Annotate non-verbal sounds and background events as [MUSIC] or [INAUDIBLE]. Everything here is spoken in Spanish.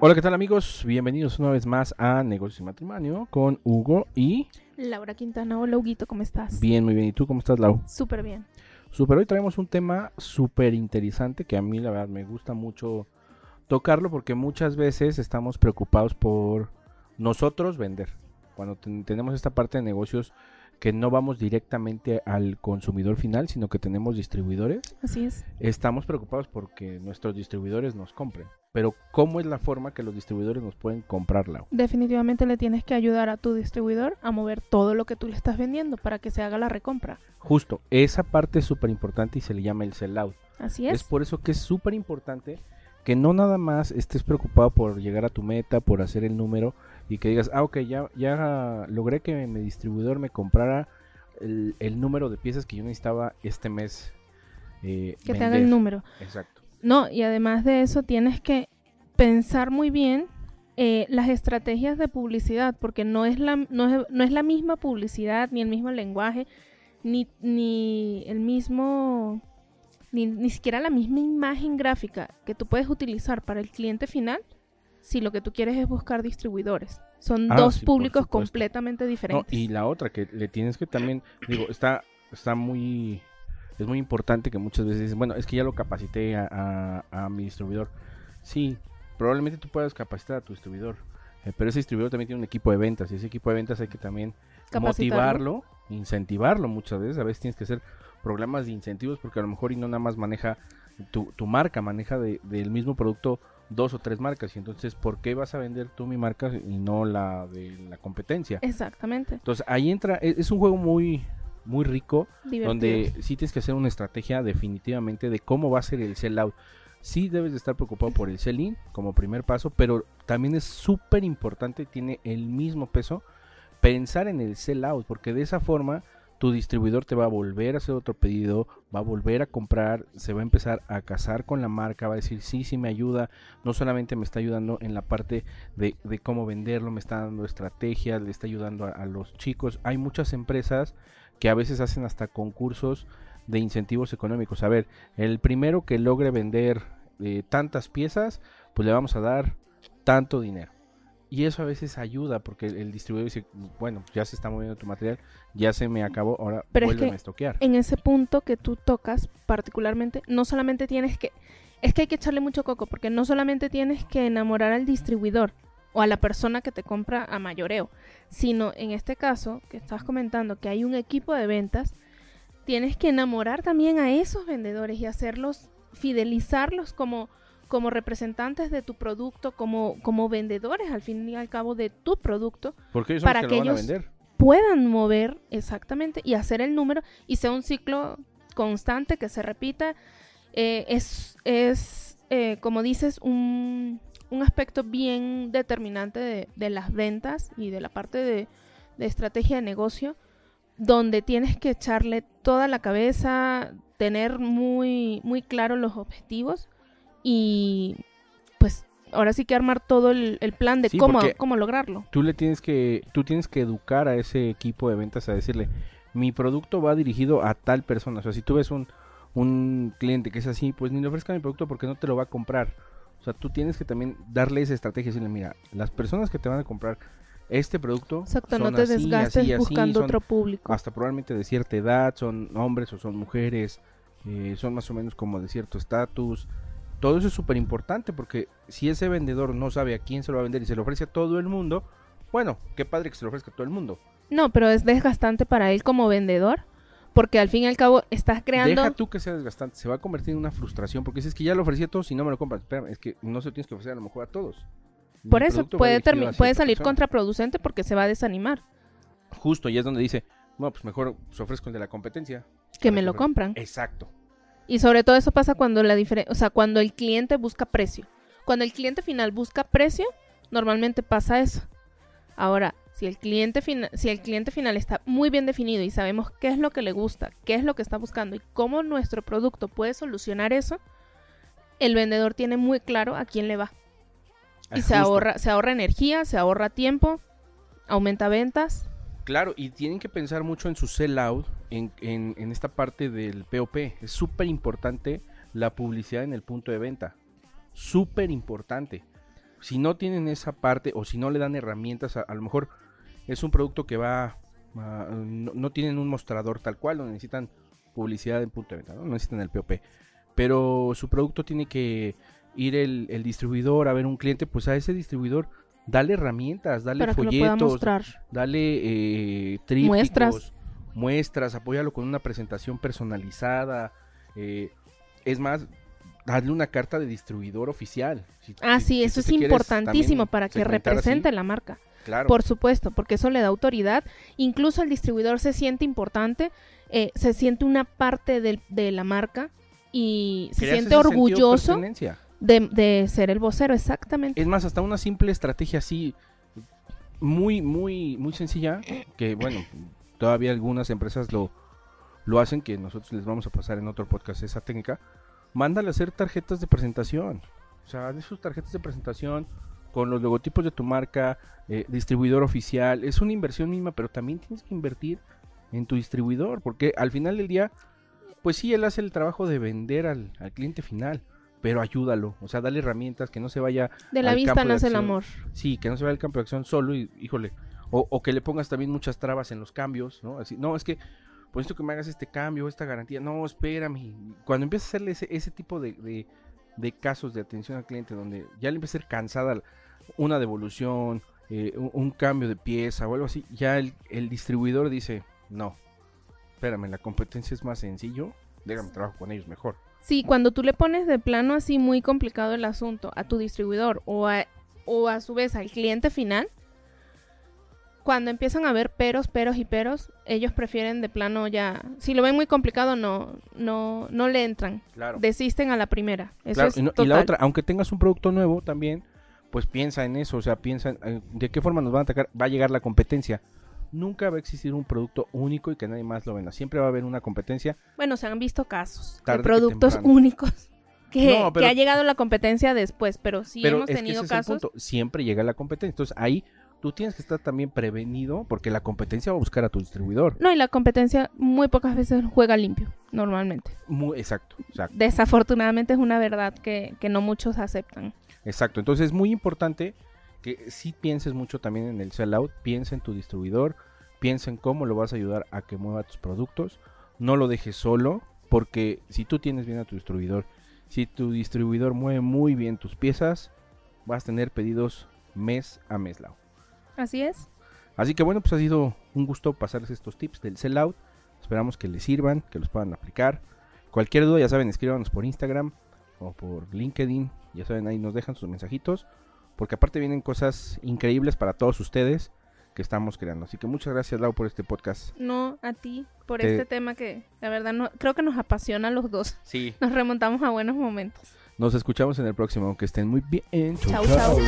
Hola, ¿qué tal amigos? Bienvenidos una vez más a Negocios y Matrimonio con Hugo y... Laura Quintana. Hola, Huguito, ¿cómo estás? Bien, muy bien. ¿Y tú cómo estás, Lau? Súper bien. Super, hoy traemos un tema súper interesante que a mí la verdad me gusta mucho tocarlo porque muchas veces estamos preocupados por nosotros vender. Cuando ten- tenemos esta parte de negocios que no vamos directamente al consumidor final, sino que tenemos distribuidores, Así es. estamos preocupados porque nuestros distribuidores nos compren. Pero ¿cómo es la forma que los distribuidores nos pueden comprar, Lau? Definitivamente le tienes que ayudar a tu distribuidor a mover todo lo que tú le estás vendiendo para que se haga la recompra. Justo, esa parte es súper importante y se le llama el sell-out. Así Es es. por eso que es súper importante que no nada más estés preocupado por llegar a tu meta, por hacer el número y que digas, ah, ok, ya, ya logré que mi distribuidor me comprara el, el número de piezas que yo necesitaba este mes. eh, Que te haga el vender". número. Exacto. No, y además de eso tienes que pensar muy bien eh, las estrategias de publicidad, porque no es, la, no, es, no es la misma publicidad, ni el mismo lenguaje, ni, ni el mismo, ni, ni siquiera la misma imagen gráfica que tú puedes utilizar para el cliente final si lo que tú quieres es buscar distribuidores. Son Ah, dos sí, públicos completamente No, diferentes. y la otra que le tienes que también, digo, está, está muy, es muy importante que muchas veces dicen, bueno, es que ya lo capacité a, a- a mi distribuidor. Sí, probablemente tú puedas capacitar a tu distribuidor, eh, pero ese distribuidor también tiene un equipo de ventas y ese equipo de ventas hay que también motivarlo, incentivarlo muchas veces. A veces tienes que hacer programas de incentivos porque a lo mejor y no nada más maneja tu, tu marca, maneja de- del mismo producto dos o tres marcas. Y entonces, ¿por qué vas a vender tú mi marca y no la de la competencia? Exactamente. Entonces ahí entra, e- es un juego muy, muy rico, Divertido. donde sí tienes que hacer una estrategia definitivamente de cómo va a ser el sell out. Sí debes de estar preocupado por el sell-in como primer paso, pero también es súper importante, tiene el mismo peso, pensar en el sell out, porque de esa forma tu distribuidor te va a volver a hacer otro pedido, va a volver a comprar, se va a empezar a casar con la marca, va a decir, sí, sí me ayuda, no solamente me está ayudando en la parte de, cómo venderlo, me está dando estrategias, le está ayudando a, a los chicos. Hay muchas empresas que a veces hacen hasta concursos de incentivos económicos. A ver, el primero que logre vender eh, tantas piezas, pues le vamos a dar tanto dinero. Y eso a veces ayuda porque el, distribuidor dice, bueno, ya se está moviendo tu material, ya se me acabó, ahora Pero es vuelve que a estoquear. en ese punto que tú tocas particularmente, no solamente tienes que, es que hay que echarle mucho coco, porque no solamente tienes que enamorar al distribuidor o a la persona que te compra a mayoreo, sino en este caso que estás comentando que hay un equipo de ventas, tienes que enamorar también a esos vendedores y hacerlos, fidelizarlos como como representantes de tu producto, como, como vendedores al fin y al cabo de tu producto, Porque ellos son para que, ellos- vender. puedan mover exactamente y hacer el número y sea un ciclo constante que se repita. Eh, es, es eh, como dices, un, un aspecto bien determinante de, de las ventas y de la parte de, de estrategia de negocio, donde tienes que echarle toda la cabeza, tener muy, muy claro los objetivos y pues ahora sí que armar todo el, el plan de Sí, cómo, cómo lograrlo. tú le tienes que tú tienes que educar a ese equipo de ventas a decirle mi producto va dirigido a tal persona o sea si tú ves un, un cliente que es así pues ni le ofrezca mi producto porque no te lo va a comprar o sea tú tienes que también darle esa estrategia y decirle mira las personas que te van a comprar este producto Exacto, son no te así, desgastes así, buscando otro público. hasta probablemente de cierta edad son hombres o son mujeres eh, son más o menos como de cierto estatus todo eso es súper importante porque si ese vendedor no sabe a quién se lo va a vender y se lo ofrece a todo el mundo, bueno, qué padre que se lo ofrezca a todo el mundo. No, pero es desgastante para él como vendedor, porque al fin y al cabo estás creando... Deja tú que sea desgastante, se va a convertir en una frustración porque si es que ya lo ofrecí a todos y no me lo compran. Espérame, es que no se lo tienes que ofrecer a lo mejor a todos. Mi Por eso puede, puede salir persona. contraproducente porque se va a desanimar, Justo, y es donde dice, bueno, pues mejor se ofrezco el de la competencia. que me lo compran. Exacto. Y sobre todo eso pasa cuando la diferencia, o sea, cuando el cliente busca precio. Cuando el cliente final busca precio, normalmente pasa eso. Ahora, si el cliente final, si el cliente final está muy bien definido y sabemos qué es lo que le gusta, qué es lo que está buscando y cómo nuestro producto puede solucionar eso, el vendedor tiene muy claro a quién le va. Y se ahorra, se ahorra energía, se ahorra tiempo, aumenta ventas. Claro, y tienen que pensar mucho en su sell out, en, en, esta parte del POP. Es súper importante la publicidad en el punto de venta. Súper importante. si no tienen esa parte o si no le dan herramientas, a, lo mejor es un producto que va, no tienen un mostrador tal cual, no necesitan publicidad en punto de venta, ¿no? No necesitan el POP, pero su producto tiene que ir el, el distribuidor a ver un cliente, pues a ese distribuidor dale herramientas, dale para folletos, dale eh, trípticos, Muestras. muestras, apóyalo con una presentación personalizada. eh, es más, darle una carta de distribuidor oficial. Si- Ah, sí, si eso es importantísimo para que así, represente la marca. claro, Por supuesto, porque eso le da autoridad. Incluso el distribuidor se siente importante, eh, se siente una parte del- de la marca y se siente de orgulloso. De, de ser el vocero, exactamente. Es más, hasta una simple estrategia así, muy, muy, muy sencilla, que bueno, todavía algunas empresas lo, lo hacen, que nosotros les vamos a pasar en otro podcast esa técnica. Mándale a hacer tarjetas de presentación. O sea, haz sus tarjetas de presentación con los logotipos de tu marca, eh, distribuidor oficial. Es una inversión mínima, pero también tienes que invertir en tu distribuidor, porque al final del día, pues sí, él hace el trabajo de vender al, al cliente final, pero ayúdalo, o sea, dale herramientas, que no se vaya De la al vista campo nace el amor. Sí, que no se vaya al campo de acción solo y, híjole, o, o que le pongas también muchas trabas en los cambios, ¿no? Así, no, es que, pues esto que me hagas este cambio, esta garantía, no, espérame. Cuando empiezas a hacerle ese, ese tipo de, de- de casos de atención al cliente, donde ya le empieza a ser cansada una devolución, eh, un, un cambio de pieza o algo así, ya el, el distribuidor dice, no, espérame, la competencia es más sencillo, déjame trabajo con ellos mejor. Sí, cuando tú le pones de plano así muy complicado el asunto a tu distribuidor o a, o a su vez al cliente final, cuando empiezan a ver peros, peros y peros, ellos prefieren de plano ya, si lo ven muy complicado no, no, no le entran, Claro. desisten a la primera. Eso Claro, es y, no- y la otra, aunque tengas un producto nuevo también, pues piensa en eso, o sea, piensa en, de qué forma nos van a atacar, va a llegar la competencia. Nunca va a existir un producto único y que nadie más lo venda. Siempre va a haber una competencia. Bueno, se han visto casos de productos únicos [LAUGHS] que, No, pero- que ha llegado la competencia después, pero sí pero hemos tenido es casos. punto. Siempre llega la competencia. Entonces ahí tú tienes que estar también prevenido porque la competencia va a buscar a tu distribuidor. No, y la competencia muy pocas veces juega limpio, normalmente. Muy, exacto, exacto. Desafortunadamente es una verdad que, que no muchos aceptan. Exacto, entonces es muy importante que si pienses mucho también en el sellout, piensa en tu distribuidor, piensa en cómo lo vas a ayudar a que mueva tus productos, no lo dejes solo, porque si tú tienes bien a tu distribuidor, si tu distribuidor mueve muy bien tus piezas, vas a tener pedidos mes a mes, Lau. Así es. Así que bueno, pues ha sido un gusto pasarles estos tips del sellout. Esperamos que les sirvan, que los puedan aplicar. Cualquier duda, ya saben, escríbanos por Instagram o por LinkedIn. Ya saben, ahí nos dejan sus mensajitos. Porque aparte vienen cosas increíbles para todos ustedes que estamos creando. Así que muchas gracias, Lau, por este podcast. No a ti por Te- este tema que la verdad no, creo que nos apasiona a los dos. Sí. [LAUGHS] Nos remontamos a buenos momentos. Nos escuchamos en el próximo. Que estén muy bien. Chau, chau.